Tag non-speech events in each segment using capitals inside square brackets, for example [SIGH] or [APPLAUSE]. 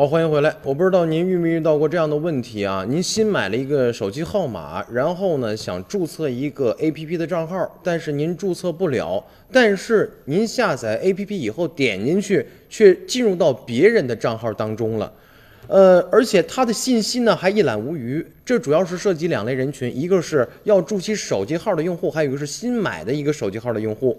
好，欢迎回来。我不知道您遇没遇到过这样的问题啊？您新买了一个手机号码，然后呢想注册一个 APP 的账号，但是您注册不了。但是您下载 APP 以后点进去，却进入到别人的账号当中了。呃，而且他的信息呢还一览无余。这主要是涉及两类人群，一个是要注册手机号的用户，还有一个是新买的一个手机号的用户。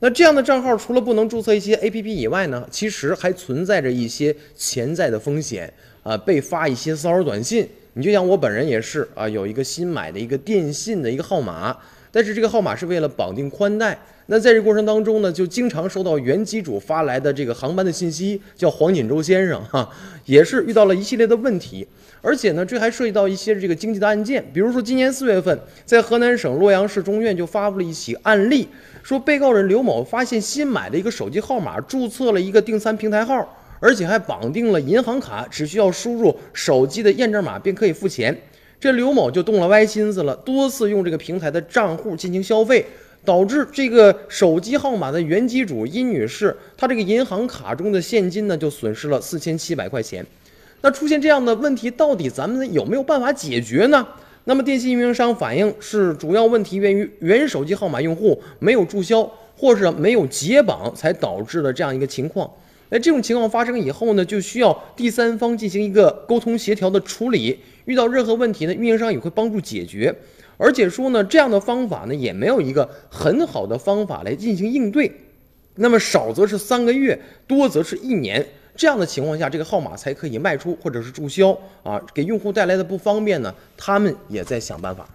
那这样的账号除了不能注册一些 APP 以外呢，其实还存在着一些潜在的风险啊，被发一些骚扰短信。你就像我本人也是啊，有一个新买的一个电信的一个号码，但是这个号码是为了绑定宽带。那在这过程当中呢，就经常收到原机主发来的这个航班的信息，叫黄锦洲先生 [LAUGHS] 哈，也是遇到了一系列的问题。而且呢，这还涉及到一些这个经济的案件，比如说今年四月份，在河南省洛阳市中院就发布了一起案例。说被告人刘某发现新买的一个手机号码注册了一个订餐平台号，而且还绑定了银行卡，只需要输入手机的验证码便可以付钱。这刘某就动了歪心思了，多次用这个平台的账户进行消费，导致这个手机号码的原机主殷女士，她这个银行卡中的现金呢就损失了四千七百块钱。那出现这样的问题，到底咱们有没有办法解决呢？那么电信运营商反映是主要问题源于原手机号码用户没有注销或者没有解绑，才导致了这样一个情况。那这种情况发生以后呢，就需要第三方进行一个沟通协调的处理。遇到任何问题呢，运营商也会帮助解决。而且说呢，这样的方法呢，也没有一个很好的方法来进行应对。那么少则是三个月，多则是一年。这样的情况下，这个号码才可以卖出或者是注销啊，给用户带来的不方便呢，他们也在想办法。